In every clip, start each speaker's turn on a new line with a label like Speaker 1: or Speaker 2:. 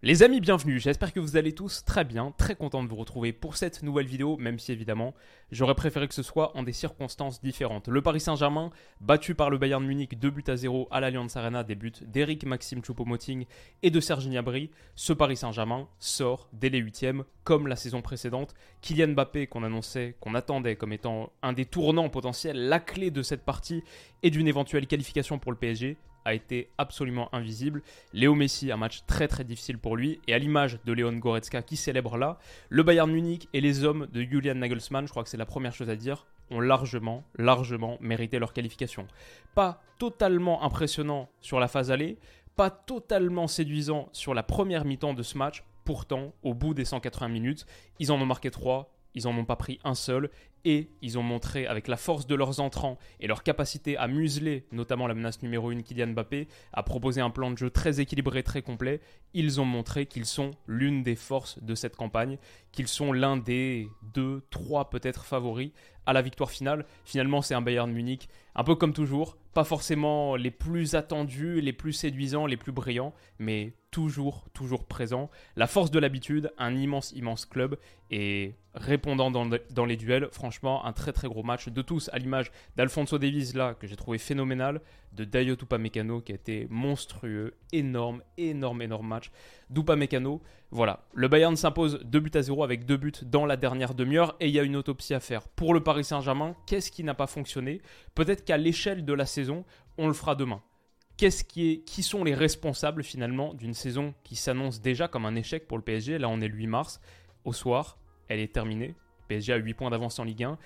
Speaker 1: Les amis, bienvenue. J'espère que vous allez tous très bien. Très content de vous retrouver pour cette nouvelle vidéo, même si évidemment, j'aurais préféré que ce soit en des circonstances différentes. Le Paris Saint-Germain, battu par le Bayern Munich 2 buts à 0 à l'Allianz Arena, des buts d'Eric Maxime Choupo-Moting et de Serge Gnabry. Ce Paris Saint-Germain sort dès les huitièmes, comme la saison précédente. Kylian Mbappé, qu'on annonçait, qu'on attendait comme étant un des tournants potentiels, la clé de cette partie et d'une éventuelle qualification pour le PSG, a été absolument invisible. Léo Messi, un match très très difficile pour lui. Et à l'image de Léon Goretzka qui célèbre là, le Bayern Munich et les hommes de Julian Nagelsmann, je crois que c'est la première chose à dire, ont largement, largement mérité leur qualification. Pas totalement impressionnant sur la phase allée, pas totalement séduisant sur la première mi-temps de ce match. Pourtant, au bout des 180 minutes, ils en ont marqué 3, ils n'en ont pas pris un seul et ils ont montré avec la force de leurs entrants et leur capacité à museler notamment la menace numéro 1 Kylian Mbappé, à proposer un plan de jeu très équilibré, très complet, ils ont montré qu'ils sont l'une des forces de cette campagne, qu'ils sont l'un des deux, trois peut-être favoris à la victoire finale. Finalement, c'est un Bayern Munich, un peu comme toujours, pas forcément les plus attendus, les plus séduisants, les plus brillants, mais toujours, toujours présent. La force de l'habitude, un immense, immense club et répondant dans, dans les duels, franchement, un très très gros match de tous, à l'image d'Alfonso Davies là, que j'ai trouvé phénoménal, de Dayot Upamecano qui a été monstrueux, énorme, énorme, énorme match d'Upamecano. Voilà, le Bayern s'impose 2 buts à 0 avec 2 buts dans la dernière demi-heure et il y a une autopsie à faire. Pour le Paris Saint-Germain, qu'est-ce qui n'a pas fonctionné? Peut-être qu'à l'échelle de la saison, on le fera demain. Qu'est-ce qui, est, qui sont les responsables finalement d'une saison qui s'annonce déjà comme un échec pour le PSG Là, on est le 8 mars. Au soir, elle est terminée. PSG a 8 points d'avance en Ligue 1.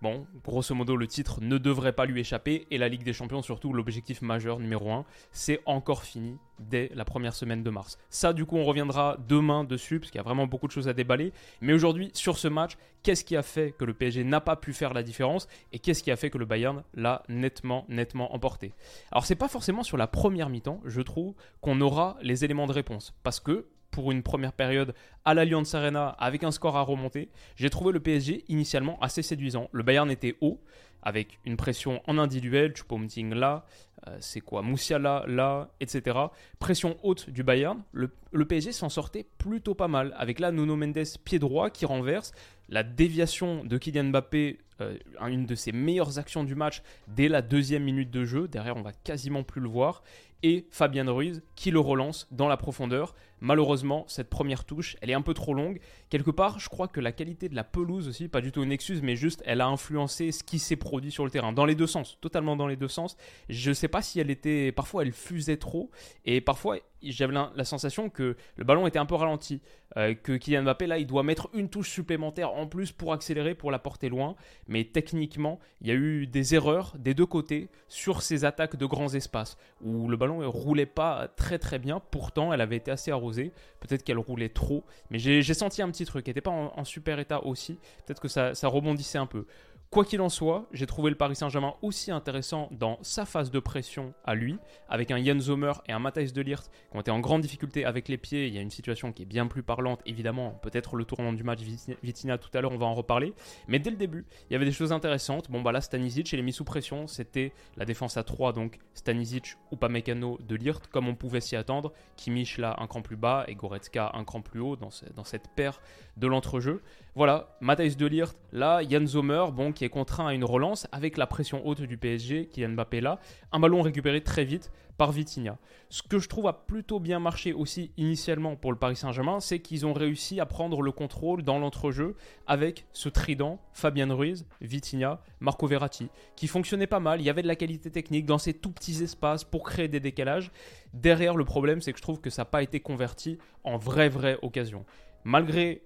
Speaker 1: Bon, grosso modo, le titre ne devrait pas lui échapper et la Ligue des Champions, surtout l'objectif majeur numéro 1, c'est encore fini dès la première semaine de mars. Ça, du coup, on reviendra demain dessus parce qu'il y a vraiment beaucoup de choses à déballer. Mais aujourd'hui, sur ce match, qu'est-ce qui a fait que le PSG n'a pas pu faire la différence et qu'est-ce qui a fait que le Bayern l'a nettement, nettement emporté? Alors, c'est pas forcément sur la première mi-temps, je trouve, qu'on aura les éléments de réponse parce que pour une première période à l'Allianz Arena avec un score à remonter, j'ai trouvé le PSG initialement assez séduisant. Le Bayern était haut, avec une pression en individuel, Choupo-Moting là, euh, c'est quoi, Moussiala là, etc. Pression haute du Bayern. Le, PSG s'en sortait plutôt pas mal, avec là Nuno Mendes pied droit qui renverse, la déviation de Kylian Mbappé, euh, une de ses meilleures actions du match dès la deuxième minute de jeu. Derrière, on va quasiment plus le voir et Fabien Ruiz qui le relance dans la profondeur. Malheureusement, cette première touche, elle est un peu trop longue. Quelque part, je crois que la qualité de la pelouse aussi, pas du tout une excuse, mais juste elle a influencé ce qui s'est produit sur le terrain, dans les deux sens, totalement dans les deux sens. Je ne sais pas si elle était, parfois elle fusait trop, et parfois j'avais la, sensation que le ballon était un peu ralenti, euh, que Kylian Mbappé là il doit mettre une touche supplémentaire en plus pour accélérer, pour la porter loin, mais techniquement il y a eu des erreurs des deux côtés sur ces attaques de grands espaces où le ballon ne roulait pas très très bien, pourtant elle avait été assez arrosée, peut-être qu'elle roulait trop, mais j'ai senti un petit truc, elle n'était pas en, super état aussi, peut-être que ça rebondissait un peu. Quoi qu'il en soit, j'ai trouvé le Paris Saint-Germain aussi intéressant dans sa phase de pression à lui, avec un Jan Sommer et un Matthijs de Ligt qui ont été en grande difficulté avec les pieds. Il y a une situation qui est bien plus parlante, évidemment, peut-être le tournant du match Vitina tout à l'heure, on va en reparler. Mais dès le début, il y avait des choses intéressantes. Bon, bah là, Stanisic, il est mis sous pression. C'était la défense à 3, donc Stanisic ou Pamecano de Ligt, comme on pouvait s'y attendre. Kimmich là, un cran plus bas et Goretzka un cran plus haut dans, cette paire de l'entrejeu. Voilà, Matthijs de Ligt, là, Jan Sommer, bon, qui est contraint à une relance avec la pression haute du PSG, qui Kylian Mbappé là, un ballon récupéré très vite par Vitinha. Ce que je trouve a plutôt bien marché aussi initialement pour le Paris Saint-Germain, c'est qu'ils ont réussi à prendre le contrôle dans l'entrejeu avec ce trident Fabien Ruiz, Vitinha, Marco Verratti, qui fonctionnait pas mal. Il y avait de la qualité technique dans ces tout petits espaces pour créer des décalages. Derrière, le problème, c'est que je trouve que ça n'a pas été converti en vraie, vraie occasion. Malgré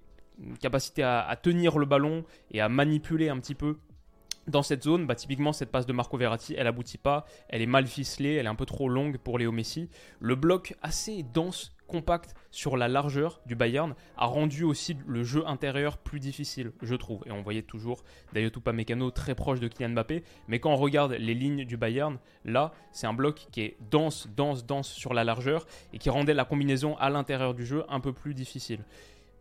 Speaker 1: capacité à, tenir le ballon et à manipuler un petit peu dans cette zone, bah, typiquement cette passe de Marco Verratti, elle aboutit pas, elle est mal ficelée, elle est un peu trop longue pour Léo Messi. Le bloc assez dense, compact sur la largeur du Bayern a rendu aussi le jeu intérieur plus difficile, je trouve. Et on voyait toujours Dayotupa Mécano très proche de Kylian Mbappé, mais quand on regarde les lignes du Bayern, là, c'est un bloc qui est dense, dense, dense sur la largeur et qui rendait la combinaison à l'intérieur du jeu un peu plus difficile.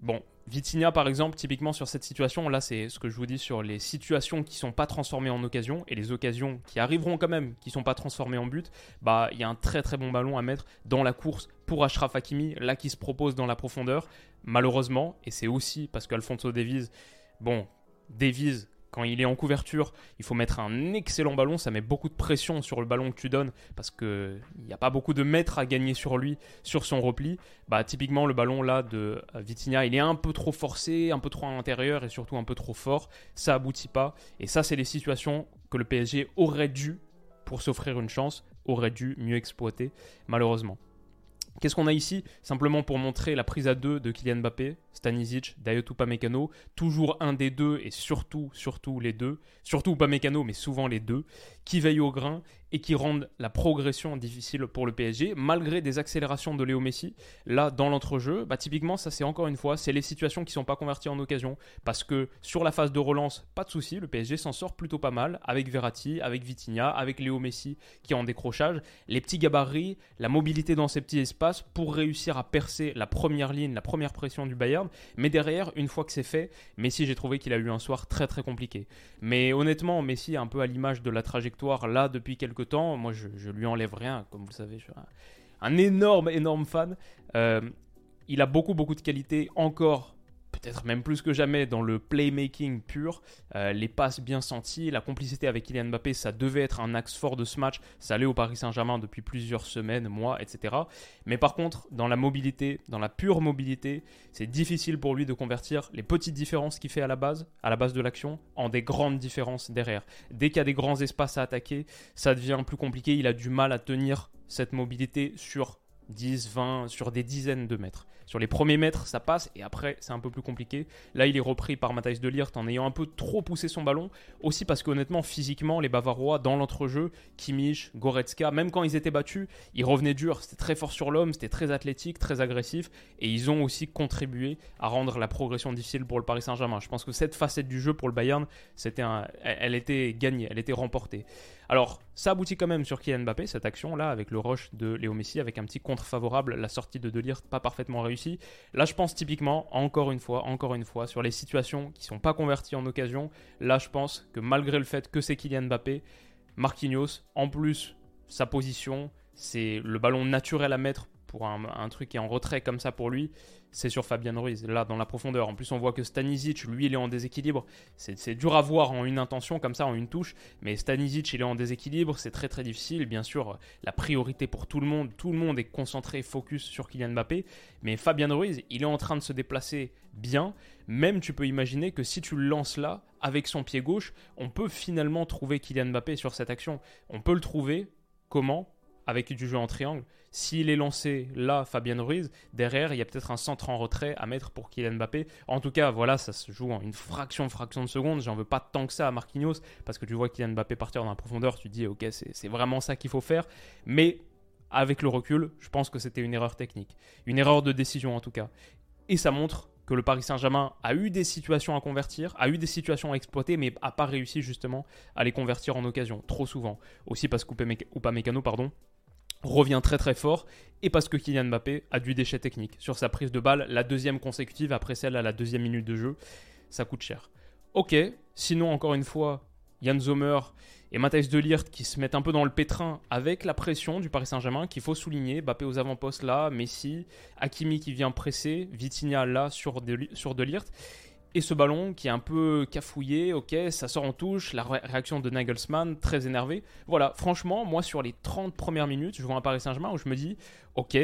Speaker 1: Bon, Vitinha, par exemple, typiquement sur cette situation, là, c'est ce que je vous dis sur les situations qui sont pas transformées en occasion et les occasions qui arriveront quand même, qui sont pas transformées en but. Bah, il y a un très très bon ballon à mettre dans la course pour Ashraf Hakimi, là qui se propose dans la profondeur. Malheureusement, et c'est aussi parce qu'Alfonso Davies, bon, Davies quand il est en couverture, il faut mettre un excellent ballon. Ça met beaucoup de pression sur le ballon que tu donnes parce qu'il n'y a pas beaucoup de mètres à gagner sur lui, sur son repli. Bah, typiquement, le ballon là de Vitinha, il est un peu trop forcé, un peu trop à l'intérieur et surtout un peu trop fort. Ça aboutit pas. Et ça, c'est les situations que le PSG aurait dû, pour s'offrir une chance, aurait dû mieux exploiter, malheureusement. Qu'est-ce qu'on a ici? Simplement pour montrer la prise à deux de Kylian Mbappé, Stanisic, Dayot Upamecano, toujours un des deux et surtout, surtout les deux, surtout Upamecano mais souvent les deux, qui veillent au grain et qui rendent la progression difficile pour le PSG, malgré des accélérations de Léo Messi. Là, dans l'entrejeu, bah, typiquement, ça c'est encore une fois, c'est les situations qui ne sont pas converties en occasion, parce que sur la phase de relance, pas de souci, le PSG s'en sort plutôt pas mal, avec Verratti, avec Vitinha, avec Léo Messi qui est en décrochage, les petits gabarits, la mobilité dans ces petits espaces pour réussir à percer la première ligne, la première pression du Bayern, mais derrière, une fois que c'est fait, Messi, j'ai trouvé qu'il a eu un soir très très compliqué. Mais honnêtement, Messi, un peu à l'image de la trajectoire là depuis quelques temps. Moi, je, lui enlève rien, comme vous le savez. Je suis un, énorme, énorme fan. Euh, il a beaucoup, beaucoup de qualités encore peut-être même plus que jamais dans le playmaking pur, euh, les passes bien senties, la complicité avec Kylian Mbappé, ça devait être un axe fort de ce match, ça allait au Paris Saint-Germain depuis plusieurs semaines, mois, etc. Mais par contre, dans la mobilité, dans la pure mobilité, c'est difficile pour lui de convertir les petites différences qu'il fait à la base, à la base de l'action, en des grandes différences derrière. Dès qu'il y a des grands espaces à attaquer, ça devient plus compliqué, il a du mal à tenir cette mobilité sur 10, 20, sur des dizaines de mètres. Sur les premiers mètres, ça passe et après, c'est un peu plus compliqué. Là, il est repris par Matthijs de Ligt en ayant un peu trop poussé son ballon. Aussi parce qu'honnêtement, physiquement, les Bavarois, dans l'entrejeu, Kimmich, Goretzka, même quand ils étaient battus, ils revenaient dur. C'était très fort sur l'homme, c'était très athlétique, très agressif. Et ils ont aussi contribué à rendre la progression difficile pour le Paris Saint-Germain. Je pense que cette facette du jeu pour le Bayern, elle était gagnée, elle était remportée. Alors, ça aboutit quand même sur Kylian Mbappé, cette action-là, avec le rush de Léo Messi, avec un petit contre favorable, la sortie de Delirte pas parfaitement réussie. Là, je pense typiquement, encore une fois, encore une fois, sur les situations qui ne sont pas converties en occasion, là, je pense que malgré le fait que c'est Kylian Mbappé, Marquinhos, en plus, sa position, c'est le ballon naturel à mettre pour un, truc qui est en retrait comme ça pour lui, c'est sur Fabien Ruiz, là dans la profondeur. En plus, on voit que Stanisic, lui, il est en déséquilibre. C'est dur à voir en une intention comme ça, en une touche, mais Stanisic, il est en déséquilibre, c'est très très difficile. Bien sûr, la priorité pour tout le monde, tout le monde est concentré, focus sur Kylian Mbappé, mais Fabien Ruiz, il est en train de se déplacer bien. Même tu peux imaginer que si tu le lances là, avec son pied gauche, on peut finalement trouver Kylian Mbappé sur cette action. On peut le trouver. Comment? Avec du jeu en triangle. S'il est lancé là, Fabien Ruiz, derrière, il y a peut-être un centre en retrait à mettre pour Kylian Mbappé. En tout cas, voilà, ça se joue en une fraction, fraction de seconde. J'en veux pas tant que ça à Marquinhos, parce que tu vois Kylian Mbappé partir dans la profondeur, tu dis, ok, c'est vraiment ça qu'il faut faire. Mais avec le recul, je pense que c'était une erreur technique. Une erreur de décision en tout cas. Et ça montre que le Paris Saint-Germain a eu des situations à convertir, a eu des situations à exploiter, mais n'a pas réussi justement à les convertir en occasion, trop souvent. Aussi parce qu'Upamecano, pardon, revient très très fort et parce que Kylian Mbappé a du déchet technique. Sur sa prise de balle, la deuxième consécutive après celle à la deuxième minute de jeu, ça coûte cher. Ok, sinon encore une fois, Jan Zomer et Matthijs de qui se mettent un peu dans le pétrin avec la pression du Paris Saint-Germain qu'il faut souligner, Mbappé aux avant-postes là, Messi, Hakimi qui vient presser, Vitinha là sur de, sur et ce ballon qui est un peu cafouillé, ok, ça sort en touche, la réaction de Nagelsmann, très énervé. Voilà, franchement, moi sur les 30 premières minutes, je vois un Paris Saint-Germain où je me dis, ok,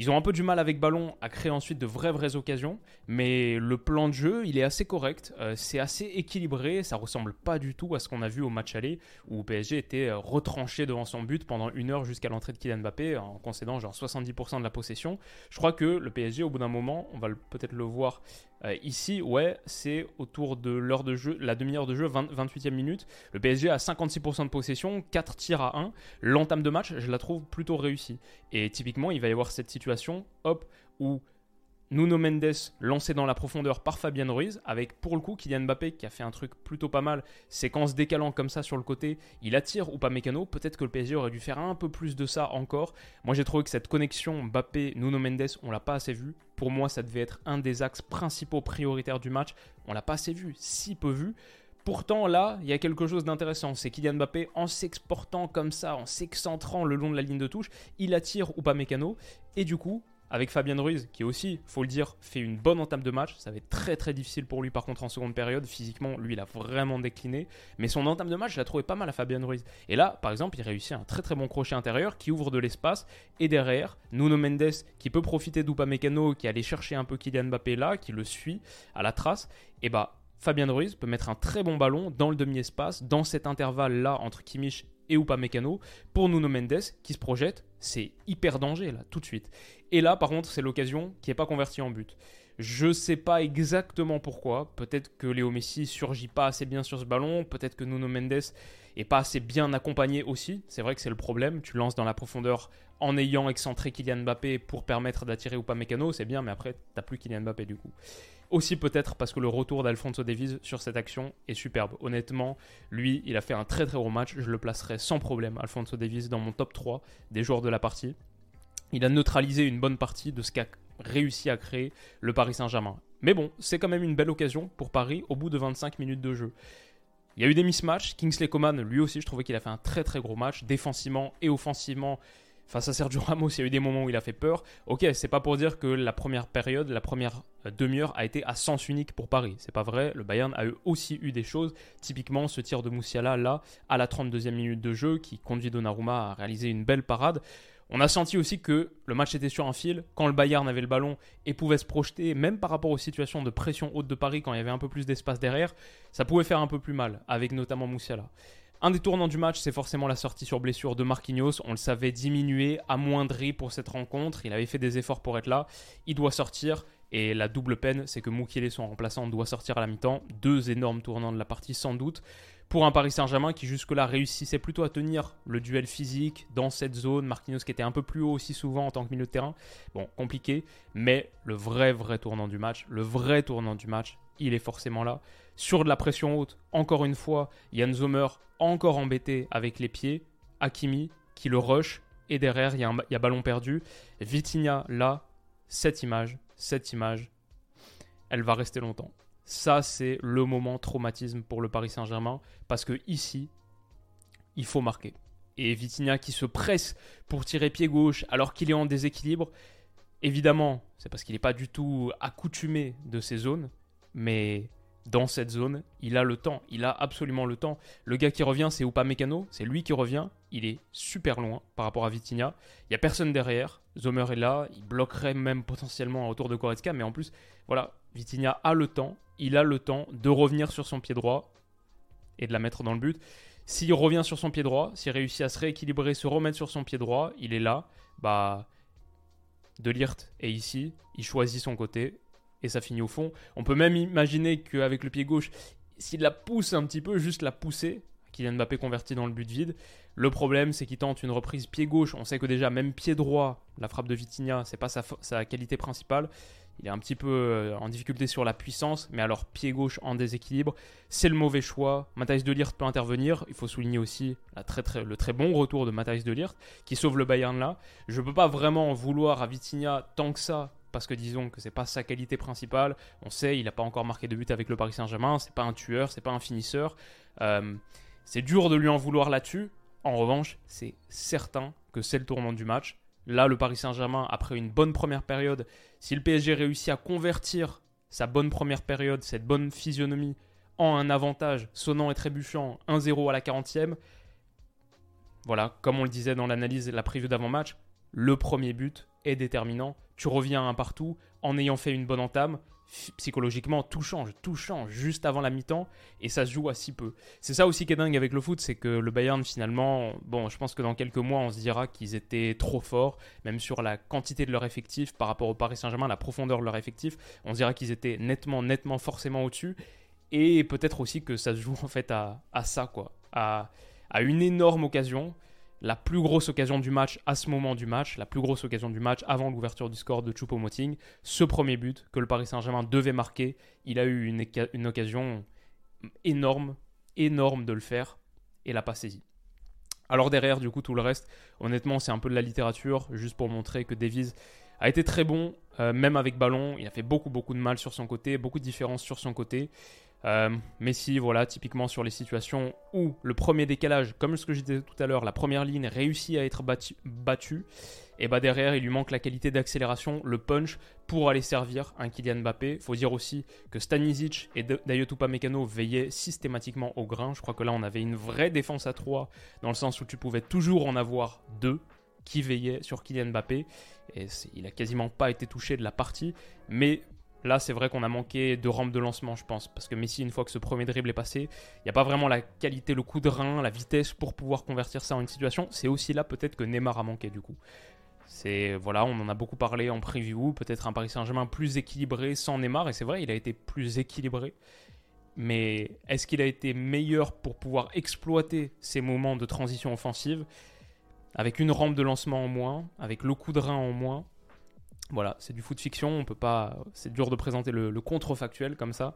Speaker 1: Ils ont un peu du mal avec ballon à créer ensuite de vraies vraies occasions, mais le plan de jeu, il est assez correct, euh, c'est assez équilibré, ça ressemble pas du tout à ce qu'on a vu au match aller où PSG était euh, retranché devant son but pendant une heure jusqu'à l'entrée de Kylian Mbappé en concédant genre 70% de la possession. Je crois que le PSG au bout d'un moment, on va peut-être le voir euh, ici, ouais, c'est autour de l'heure de jeu, la demi-heure de jeu, 28e minute. Le PSG a 56% de possession, 4 tirs à 1. L'entame de match, je la trouve plutôt réussie. Et typiquement, il va y avoir cette situation, hop, où Nuno Mendes lancé dans la profondeur par Fabien Ruiz, avec pour le coup Kylian Mbappé qui a fait un truc plutôt pas mal, séquence décalant comme ça sur le côté, il attire ou pas Mécano, peut-être que le PSG aurait dû faire un peu plus de ça encore. Moi j'ai trouvé que cette connexion Mbappé-Nuno Mendes, on l'a pas assez vu. Pour moi ça devait être un des axes principaux prioritaires du match, on l'a pas assez vu, si peu vu. Pourtant, là, il y a quelque chose d'intéressant. C'est Kylian Mbappé, en s'exportant comme ça, en s'excentrant le long de la ligne de touche, il attire ou pas Mécano. Et du coup, avec Fabien Ruiz, qui aussi, faut le dire, fait une bonne entame de match. Ça va être très très difficile pour lui par contre en seconde période. Physiquement, lui, il a vraiment décliné. Mais son entame de match, je l'ai trouvé pas mal à Fabien Ruiz. Et là, par exemple, il réussit un très très bon crochet intérieur qui ouvre de l'espace. Et derrière, Nuno Mendes qui peut profiter d'Upamecano, qui allait chercher un peu Kylian Mbappé là, qui le suit à la trace. Et bah, Fabien Ruiz peut mettre un très bon ballon dans le demi-espace, dans cet intervalle-là entre Kimmich et Upamecano, pour Nuno Mendes qui se projette. C'est hyper danger là, tout de suite. Et là, par contre, c'est l'occasion qui n'est pas convertie en but. Je sais pas exactement pourquoi. Peut-être que Léo Messi surgit pas assez bien sur ce ballon. Peut-être que Nuno Mendes est pas assez bien accompagné aussi. C'est vrai que c'est le problème. Tu lances dans la profondeur en ayant excentré Kylian Mbappé pour permettre d'attirer ou pas Mécano, c'est bien, mais après, t'as plus Kylian Mbappé du coup. Aussi peut-être parce que le retour d'Alfonso Davies sur cette action est superbe. Honnêtement, lui, il a fait un très très gros match. Je le placerai sans problème, Alfonso Davies, dans mon top 3 des joueurs de la partie. Il a neutralisé une bonne partie de ce qu'a réussi à créer le Paris Saint-Germain. Mais bon, c'est quand même une belle occasion pour Paris au bout de 25 minutes de jeu. Il y a eu des mismatchs. Kingsley Coman, lui aussi, je trouvais qu'il a fait un très très gros match, défensivement et offensivement. Face à Sergio Ramos, il y a eu des moments où il a fait peur. Ok, c'est pas pour dire que la première période, la première euh, demi-heure a été à sens unique pour Paris. C'est pas vrai. Le Bayern a aussi eu des choses. Typiquement, ce tir de Moussiala là, à la 32e minute de jeu, qui conduit Donnarumma à réaliser une belle parade. On a senti aussi que le match était sur un fil quand le Bayern avait le ballon et pouvait se projeter, même par rapport aux situations de pression haute de Paris, quand il y avait un peu plus d'espace derrière, ça pouvait faire un peu plus mal, avec notamment Moussiala. Un des tournants du match, c'est forcément la sortie sur blessure de Marquinhos. On le savait diminué, amoindri pour cette rencontre. Il avait fait des efforts pour être là. Il doit sortir. Et la double peine, c'est que Moukielé, son remplaçant, doit sortir à la mi-temps. Deux énormes tournants de la partie, sans doute pour un Paris Saint-Germain qui jusque-là réussissait plutôt à tenir le duel physique dans cette zone. Marquinhos qui était un peu plus haut aussi souvent en tant que milieu de terrain. Bon, compliqué, mais le vrai, vrai tournant du match, le vrai tournant du match, il est forcément là. Sur de la pression haute, encore une fois, Yann Zomer encore embêté avec les pieds. Hakimi qui le rush et derrière il y, a ballon perdu. Vitinha là, cette image, cette image, elle va rester longtemps. Ça, c'est le moment traumatisme pour le Paris Saint-Germain parce que ici, il faut marquer. Et Vitinha qui se presse pour tirer pied gauche alors qu'il est en déséquilibre, évidemment, c'est parce qu'il n'est pas du tout accoutumé de ces zones, mais dans cette zone, il a le temps, il a absolument le temps. Le gars qui revient, c'est Upamecano, c'est lui qui revient, il est super loin par rapport à Vitinha. Il n'y a personne derrière, Zomer est là, il bloquerait même potentiellement autour de Koretska, mais en plus, voilà, Vitinha a le temps, il a le temps de revenir sur son pied droit et de la mettre dans le but. S'il revient sur son pied droit, s'il réussit à se rééquilibrer, se remettre sur son pied droit, il est là, bah De Lirt est ici, il choisit son côté et ça finit au fond. On peut même imaginer qu'avec le pied gauche, s'il la pousse un petit peu, juste la pousser, Kylian Mbappé converti dans le but vide. Le problème, c'est qu'il tente une reprise pied gauche. On sait que déjà, même pied droit, la frappe de Vitinha, c'est pas sa, qualité principale. Il est un petit peu euh, en difficulté sur la puissance, mais alors pied gauche en déséquilibre, c'est le mauvais choix. Matthijs de Ligt peut intervenir. Il faut souligner aussi le très bon retour de Matthijs de Ligt qui sauve le Bayern là. Je ne peux pas vraiment en vouloir à Vitinha tant que ça parce que disons que c'est pas sa qualité principale. On sait, il n'a pas encore marqué de but avec le Paris Saint-Germain. C'est pas un tueur, c'est pas un finisseur. Euh, c'est dur de lui en vouloir là-dessus. En revanche, c'est certain que c'est le tournant du match. Là, le Paris Saint-Germain, après une bonne première période, si le PSG réussit à convertir sa bonne première période, cette bonne physionomie, en un avantage sonnant et trébuchant 1-0 à la 40e, voilà, comme on le disait dans l'analyse, la preview d'avant-match, le premier but est déterminant. Tu reviens un partout en ayant fait une bonne entame psychologiquement, tout change, tout change juste avant la mi-temps et ça se joue à si peu. C'est ça aussi qui est dingue avec le foot, c'est que le Bayern finalement, bon, je pense que dans quelques mois on se dira qu'ils étaient trop forts, même sur la quantité de leur effectif par rapport au Paris Saint-Germain, la profondeur de leur effectif, on se dira qu'ils étaient nettement, nettement, forcément au-dessus et peut-être aussi que ça se joue en fait à, ça quoi, à, à une énorme occasion la plus grosse occasion du match à ce moment du match, la plus grosse occasion du match avant l'ouverture du score de Choupo-Moting. Ce premier but que le Paris Saint-Germain devait marquer, il a eu une, occasion énorme, énorme de le faire et l'a pas saisi. Alors derrière, du coup, tout le reste, honnêtement, c'est un peu de la littérature, juste pour montrer que Davies a été très bon, euh, même avec ballon. Il a fait beaucoup, beaucoup de mal sur son côté, beaucoup de différences sur son côté. Euh, Messi, voilà, typiquement sur les situations où le premier décalage, comme ce que je disais tout à l'heure, la première ligne réussit à être battue, et bah derrière il lui manque la qualité d'accélération, le punch pour aller servir un Kylian Mbappé. Faut dire aussi que Stanisic et Dayot Upamecano veillaient systématiquement au grain. Je crois que là on avait une vraie défense à 3 dans le sens où tu pouvais toujours en avoir deux qui veillaient sur Kylian Mbappé et il a quasiment pas été touché de la partie, mais Là, c'est vrai qu'on a manqué de rampe de lancement, je pense, parce que Messi, une fois que ce premier dribble est passé, il n'y a pas vraiment la qualité, le coup de rein, la vitesse pour pouvoir convertir ça en une situation. C'est aussi là peut-être que Neymar a manqué du coup. C'est voilà, on en a beaucoup parlé en preview, peut-être un Paris Saint-Germain plus équilibré sans Neymar, et c'est vrai, il a été plus équilibré. Mais est-ce qu'il a été meilleur pour pouvoir exploiter ces moments de transition offensive? Avec une rampe de lancement en moins, avec le coup de rein en moins voilà, c'est du foot fiction, on peut pas, c'est dur de présenter le, contrefactuel comme ça,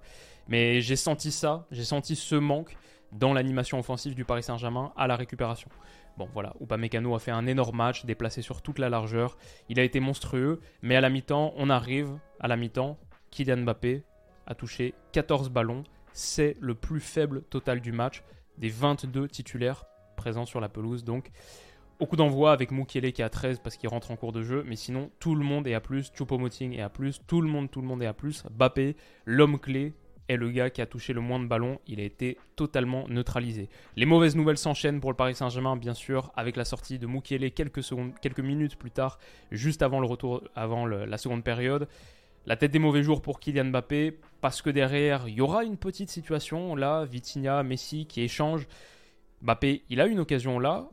Speaker 1: mais j'ai senti ça, j'ai senti ce manque dans l'animation offensive du Paris Saint-Germain à la récupération. Bon voilà, Upamecano a fait un énorme match, déplacé sur toute la largeur, il a été monstrueux, mais à la mi-temps, on arrive à la mi-temps, Kylian Mbappé a touché 14 ballons, c'est le plus faible total du match des 22 titulaires présents sur la pelouse, donc au coup d'envoi avec Mukiele qui est à 13 parce qu'il rentre en cours de jeu, mais sinon tout le monde est à plus, Choupo-Moting est à plus, tout le monde, tout le monde est à plus. Bappé, l'homme clé, est le gars qui a touché le moins de ballons, il a été totalement neutralisé. Les mauvaises nouvelles s'enchaînent pour le Paris Saint-Germain, bien sûr, avec la sortie de secondes, quelques minutes plus tard, juste avant le retour, avant la seconde période. La tête des mauvais jours pour Kylian Mbappé, parce que derrière, il y aura une petite situation, là, Vitinha, Messi qui échangent. Mbappé, il a une occasion là,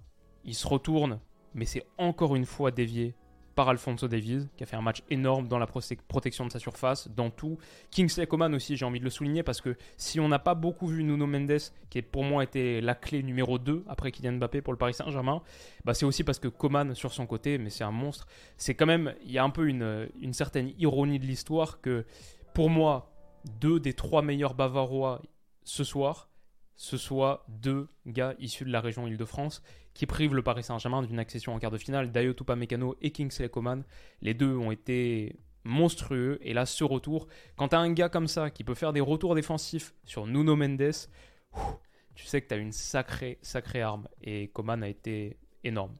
Speaker 1: il se retourne, mais c'est encore une fois dévié par Alfonso Davies, qui a fait un match énorme dans la protection de sa surface, dans tout. Kingsley Coman aussi, j'ai envie de le souligner, parce que si on n'a pas beaucoup vu Nuno Mendes, qui pour moi était la clé numéro 2 après Kylian Mbappé pour le Paris Saint-Germain, bah c'est aussi parce que Coman, sur son côté, mais c'est un monstre, c'est quand même, il y a un peu une, une certaine ironie de l'histoire que, pour moi, deux des trois meilleurs Bavarois ce soir, ce soit deux gars issus de la région Île-de-France qui privent le Paris Saint-Germain d'une accession en quart de finale. Dayo Mécano et Kingsley Coman, les deux ont été monstrueux. Et là, ce retour, quand tu as un gars comme ça qui peut faire des retours défensifs sur Nuno Mendes, tu sais que tu as une sacrée, sacrée arme. Et Coman a été énorme.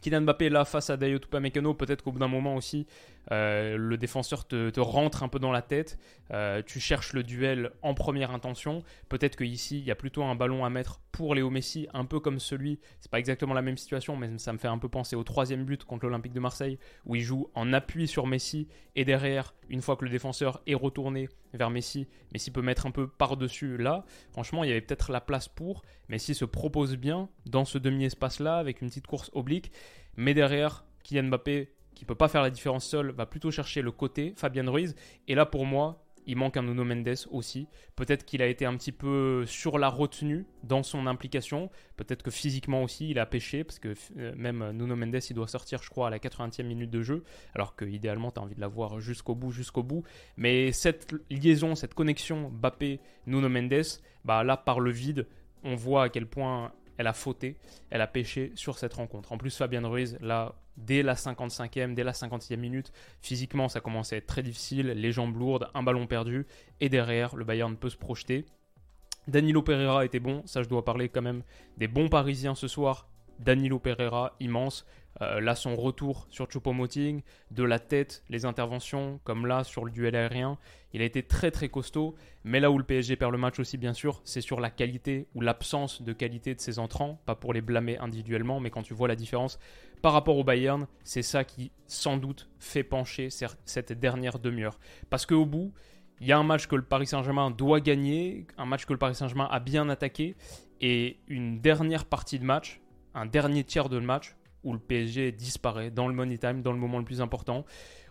Speaker 1: Kylian Mbappé là face à Dayo Mécano, peut-être qu'au bout d'un moment aussi, euh, le défenseur te, rentre un peu dans la tête, euh, tu cherches le duel en première intention. Peut-être qu'ici, il y a plutôt un ballon à mettre pour Léo Messi, un peu comme celui, c'est pas exactement la même situation, mais ça me fait un peu penser au troisième but contre l'Olympique de Marseille, où il joue en appui sur Messi, et derrière, une fois que le défenseur est retourné vers Messi, Messi peut mettre un peu par-dessus là. Franchement, il y avait peut-être la place pour. Messi se propose bien dans ce demi-espace-là, avec une petite course oblique, mais derrière, Kylian Mbappé qui peut pas faire la différence seul, va plutôt chercher le côté, Fabien Ruiz. Et là, pour moi, il manque un Nuno Mendes aussi. Peut-être qu'il a été un petit peu sur la retenue dans son implication. Peut-être que physiquement aussi, il a pêché, parce que euh, même Nuno Mendes, il doit sortir, je crois, à la 80e minute de jeu, alors qu'idéalement, tu as envie de la voir jusqu'au bout, jusqu'au bout. Mais cette liaison, cette connexion Bappé-Nuno Mendes, bah là, par le vide, on voit à quel point elle a fauté, elle a pêché sur cette rencontre. En plus, Fabien Ruiz, là, dès la 55e, dès la 50e minute, physiquement, ça commençait à être très difficile, les jambes lourdes, un ballon perdu, et derrière, le Bayern peut se projeter. Danilo Pereira était bon, ça je dois parler quand même des bons Parisiens ce soir. Danilo Pereira, immense. Euh, là, son retour sur Choupo-Moting, de la tête, les interventions, comme là sur le duel aérien, il a été très très costaud. Mais là où le PSG perd le match aussi, bien sûr, c'est sur la qualité ou l'absence de qualité de ses entrants. Pas pour les blâmer individuellement, mais quand tu vois la différence, par rapport au Bayern, c'est ça qui sans doute fait pencher cette dernière demi-heure. Parce qu'au bout, il y a un match que le Paris Saint-Germain doit gagner, un match que le Paris Saint-Germain a bien attaqué, et une dernière partie de match, un dernier tiers de match où le PSG disparaît dans le money time, dans le moment le plus important.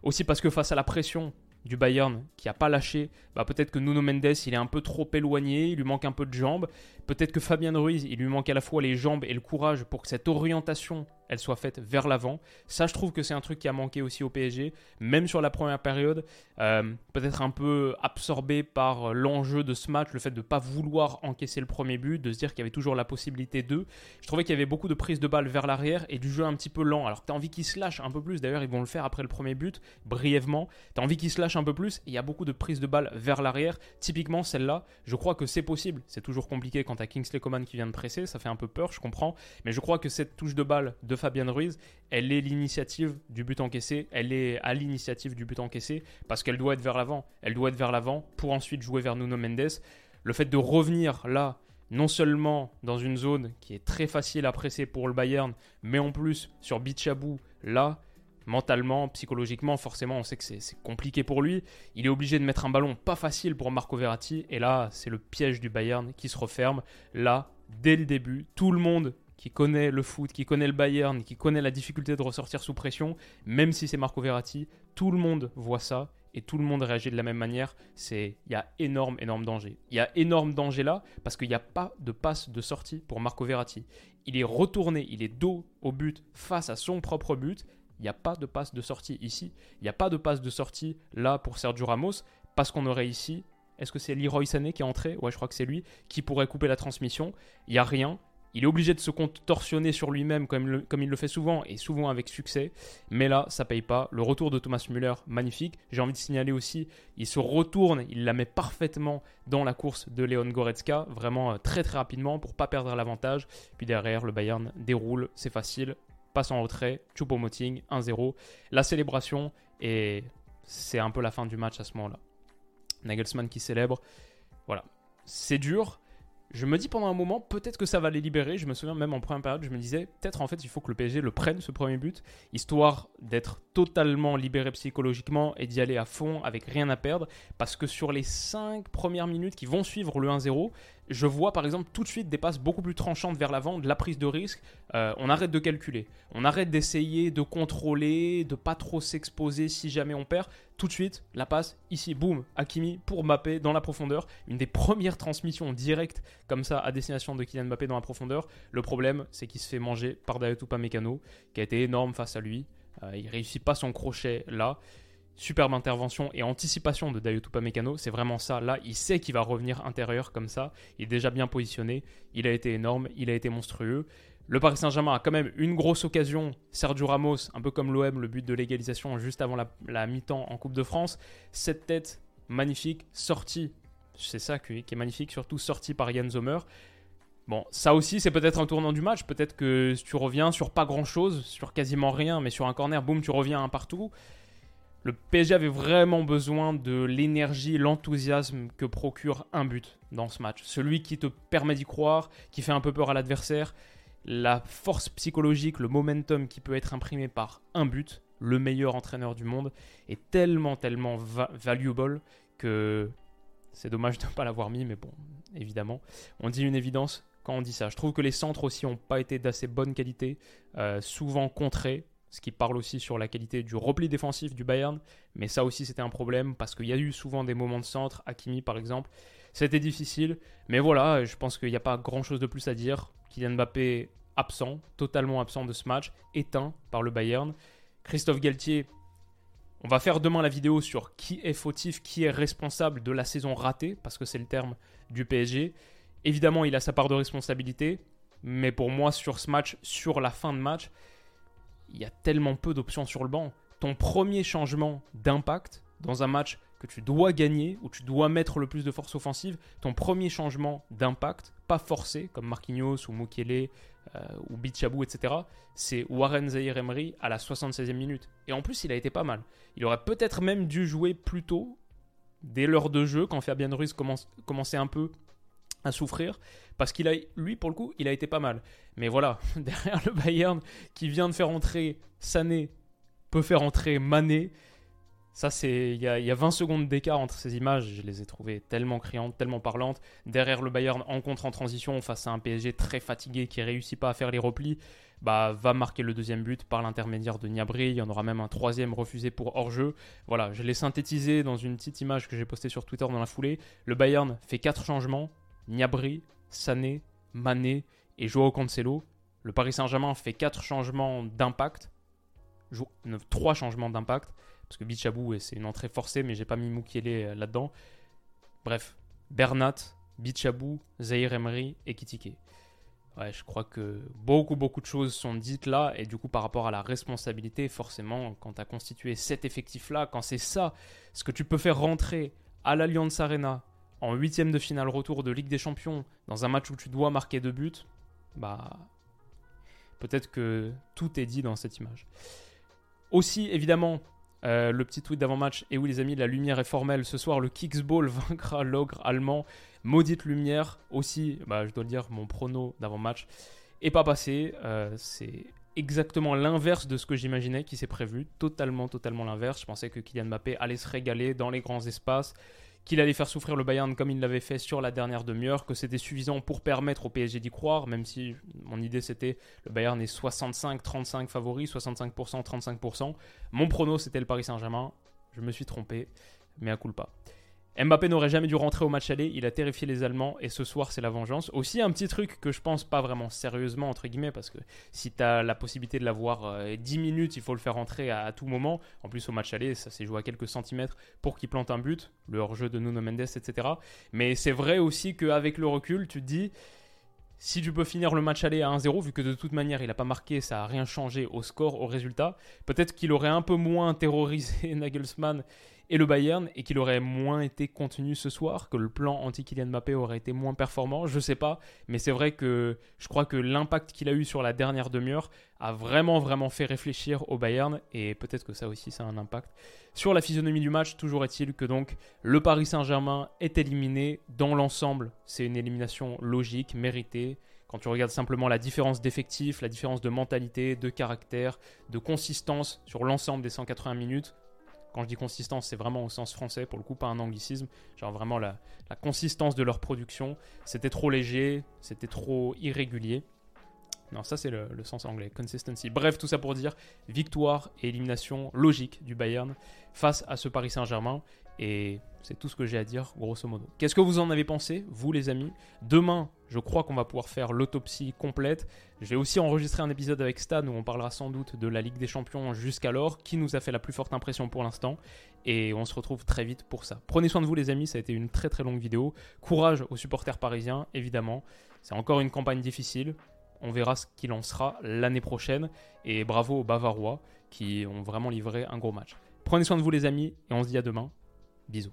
Speaker 1: Aussi parce que face à la pression du Bayern qui n'a pas lâché, bah peut-être que Nuno Mendes il est un peu trop éloigné, il lui manque un peu de jambes. Peut-être que Fabien Ruiz il lui manque à la fois les jambes et le courage pour que cette orientation elle soit faite vers l'avant. Ça, je trouve que c'est un truc qui a manqué aussi au PSG, même sur la première période. Euh, peut-être un peu absorbé par l'enjeu de ce match, le fait de ne pas vouloir encaisser le premier but, de se dire qu'il y avait toujours la possibilité de. Je trouvais qu'il y avait beaucoup de prises de balles vers l'arrière et du jeu un petit peu lent. Alors, tu as envie qu'il se lâche un peu plus. D'ailleurs, ils vont le faire après le premier but, brièvement. Tu as envie qu'il se lâche un peu plus et il y a beaucoup de prises de balles vers l'arrière. Typiquement, celle-là, je crois que c'est possible. C'est toujours compliqué quand tu as Kingsley Coman qui vient de presser, ça fait un peu peur, je comprends. Mais je crois que cette touche de balle de Fabien Ruiz, elle est l'initiative du but encaissé, elle est à l'initiative du but encaissé parce qu'elle doit être vers l'avant. Elle doit être vers l'avant pour ensuite jouer vers Nuno Mendes. Le fait de revenir là, non seulement dans une zone qui est très facile à presser pour le Bayern, mais en plus sur Bichabou, là, mentalement, psychologiquement, forcément, on sait que c'est compliqué pour lui. Il est obligé de mettre un ballon pas facile pour Marco Verratti. Et là, c'est le piège du Bayern qui se referme. Là, dès le début, tout le monde qui connaît le foot, qui connaît le Bayern, qui connaît la difficulté de ressortir sous pression, même si c'est Marco Verratti, tout le monde voit ça et tout le monde réagit de la même manière. C'est il y a énorme énorme danger. Il y a énorme danger là parce qu'il n'y a pas de passe de sortie pour Marco Verratti. Il est retourné, il est dos au but face à son propre but. Il n'y a pas de passe de sortie ici. Il n'y a pas de passe de sortie là pour Sergio Ramos parce qu'on aurait ici est-ce que c'est Leroy Sané qui est entré? Ouais, je crois que c'est lui qui pourrait couper la transmission. Il n'y a rien. Il est obligé de se contorsionner sur lui-même comme, il le fait souvent et souvent avec succès. Mais là, ça paye pas. Le retour de Thomas Müller, magnifique. J'ai envie de signaler aussi, il se retourne, il la met parfaitement dans la course de Leon Goretzka, vraiment euh, très très rapidement pour pas perdre l'avantage. Puis derrière, le Bayern déroule, c'est facile. Passe en retrait, Choupo-Moting, 1-0. La célébration et c'est un peu la fin du match à ce moment-là. Nagelsmann qui célèbre. Voilà. C'est dur je me dis pendant un moment, peut-être que ça va les libérer. Je me souviens même en première période, je me disais, peut-être en fait, il faut que le PSG le prenne, ce premier but, histoire d'être totalement libéré psychologiquement et d'y aller à fond avec rien à perdre. Parce que sur les 5 premières minutes qui vont suivre le 1-0, je vois par exemple tout de suite des passes beaucoup plus tranchantes vers l'avant, de la prise de risque. Euh, on arrête de calculer, on arrête d'essayer de contrôler, de pas trop s'exposer si jamais on perd. Tout de suite, la passe ici, boum, Hakimi pour Mbappé dans la profondeur. Une des premières transmissions directes comme ça à destination de Kylian Mbappé dans la profondeur. Le problème, c'est qu'il se fait manger par Dayot Upamecano, qui a été énorme face à lui. Euh, il réussit pas son crochet là. Superbe intervention et anticipation de Dayot Upamecano, c'est vraiment ça. Là, il sait qu'il va revenir intérieur comme ça. Il est déjà bien positionné. Il a été énorme, il a été monstrueux. Le Paris Saint-Germain a quand même une grosse occasion. Sergio Ramos, un peu comme l'OM, le but de l'égalisation juste avant la, mi-temps en Coupe de France. Cette tête magnifique, sortie. C'est ça qui est magnifique, surtout sortie par Yann Zomer. Bon, ça aussi, c'est peut-être un tournant du match. Peut-être que tu reviens sur pas grand-chose, sur quasiment rien, mais sur un corner, boum, tu reviens un partout. Le PSG avait vraiment besoin de l'énergie, l'enthousiasme que procure un but dans ce match. Celui qui te permet d'y croire, qui fait un peu peur à l'adversaire, la force psychologique, le momentum qui peut être imprimé par un but, le meilleur entraîneur du monde, est tellement, tellement valuable que c'est dommage de ne pas l'avoir mis, mais bon, évidemment. On dit une évidence quand on dit ça. Je trouve que les centres aussi n'ont pas été d'assez bonne qualité, euh, souvent contrés ce qui parle aussi sur la qualité du repli défensif du Bayern. Mais ça aussi, c'était un problème parce qu'il y a eu souvent des moments de centre. Hakimi, par exemple, c'était difficile. Mais voilà, je pense qu'il n'y a pas grand chose de plus à dire. Kylian Mbappé absent, totalement absent de ce match, éteint par le Bayern. Christophe Galtier, on va faire demain la vidéo sur qui est fautif, qui est responsable de la saison ratée, parce que c'est le terme du PSG. Évidemment, il a sa part de responsabilité, mais pour moi, sur ce match, sur la fin de match, il y a tellement peu d'options sur le banc. Ton premier changement d'impact dans un match que tu dois gagner, où tu dois mettre le plus de force offensive, ton premier changement d'impact, pas forcé, comme Marquinhos ou Mukele euh, ou Bichabou, etc., c'est Warren Zahir Emery à la 76e minute. Et en plus, il a été pas mal. Il aurait peut-être même dû jouer plus tôt, dès l'heure de jeu, quand Fabien Ruiz commençait un peu à souffrir parce qu'il a, lui, pour le coup, il a été pas mal. Mais voilà, derrière le Bayern qui vient de faire entrer Sané, peut faire entrer Mané. Ça, c'est il y, a 20 secondes d'écart entre ces images. Je les ai trouvées tellement criantes, tellement parlantes. Derrière le Bayern en contre en transition face à un PSG très fatigué qui réussit pas à faire les replis, bah va marquer le deuxième but par l'intermédiaire de Niabri. Il y en aura même un troisième refusé pour hors-jeu. Voilà, je l'ai synthétisé dans une petite image que j'ai postée sur Twitter dans la foulée. Le Bayern fait quatre changements Niabri, Sané, Mané et Joao Cancelo. Le Paris Saint-Germain fait 4 changements d'impact. 3 changements d'impact. Parce que Bichabou, c'est une entrée forcée, mais j'ai pas mis Moukiele euh, là-dedans. Bref, Bernat, Bichabou, Zahir Emery et Kitike. Ouais, je crois que beaucoup, beaucoup de choses sont dites là. Et du coup, par rapport à la responsabilité, forcément, quand tu as constitué cet effectif-là, quand c'est ça, ce que tu peux faire rentrer à l'Allianz Arena en huitième de finale retour de Ligue des Champions, dans un match où tu dois marquer deux buts, bah peut-être que tout est dit dans cette image. Aussi, évidemment, euh, le petit tweet d'avant-match, et oui les amis, la lumière est formelle. Ce soir, le Kicksball vaincra l'ogre allemand. Maudite lumière. Aussi, bah, je dois le dire, mon prono d'avant-match est pas passé. Euh, c'est exactement l'inverse de ce que j'imaginais qui s'est prévu. Totalement, totalement l'inverse. Je pensais que Kylian Mbappé allait se régaler dans les grands espaces qu'il allait faire souffrir le Bayern comme il l'avait fait sur la dernière demi-heure, que c'était suffisant pour permettre au PSG d'y croire, même si mon idée c'était le Bayern est 65-35 favori, 65%, 35%. Mon prono c'était le Paris Saint-Germain. Je me suis trompé, mais à coup pas. Mbappé n'aurait jamais dû rentrer au match aller, il a terrifié les Allemands et ce soir c'est la vengeance. Aussi un petit truc que je pense pas vraiment sérieusement entre guillemets parce que si tu as la possibilité de l'avoir 10 euh, minutes, il faut le faire rentrer à, tout moment. En plus au match aller, ça s'est joué à quelques centimètres pour qu'il plante un but, le hors-jeu de Nuno Mendes, etc. Mais c'est vrai aussi qu'avec le recul, tu te dis si tu peux finir le match aller à 1-0, vu que de toute manière il n'a pas marqué, ça n'a rien changé au score, au résultat, peut-être qu'il aurait un peu moins terrorisé Nagelsmann et le Bayern et qu'il aurait moins été contenu ce soir, que le plan anti-Kylian Mbappé aurait été moins performant, je sais pas, mais c'est vrai que je crois que l'impact qu'il a eu sur la dernière demi-heure a vraiment vraiment fait réfléchir au Bayern et peut-être que ça aussi ça a un impact sur la physionomie du match. Toujours est-il que donc le Paris Saint-Germain est éliminé dans l'ensemble, c'est une élimination logique, méritée. Quand tu regardes simplement la différence d'effectifs, la différence de mentalité, de caractère, de consistance sur l'ensemble des 180 minutes, quand je dis consistance, c'est vraiment au sens français, pour le coup, pas un anglicisme. Genre vraiment la, consistance de leur production. C'était trop léger, c'était trop irrégulier. Non, ça c'est le, le, sens anglais, consistency. Bref, tout ça pour dire victoire et élimination logique du Bayern face à ce Paris Saint-Germain. Et c'est tout ce que j'ai à dire, grosso modo. Qu'est-ce que vous en avez pensé, vous les amis? Demain, je crois qu'on va pouvoir faire l'autopsie complète. Je vais aussi enregistrer un épisode avec Stan où on parlera sans doute de la Ligue des Champions jusqu'alors, qui nous a fait la plus forte impression pour l'instant. Et on se retrouve très vite pour ça. Prenez soin de vous les amis, ça a été une très très longue vidéo. Courage aux supporters parisiens, évidemment. C'est encore une campagne difficile. On verra ce qu'il en sera l'année prochaine. Et bravo aux Bavarois qui ont vraiment livré un gros match. Prenez soin de vous les amis et on se dit à demain. Bisous.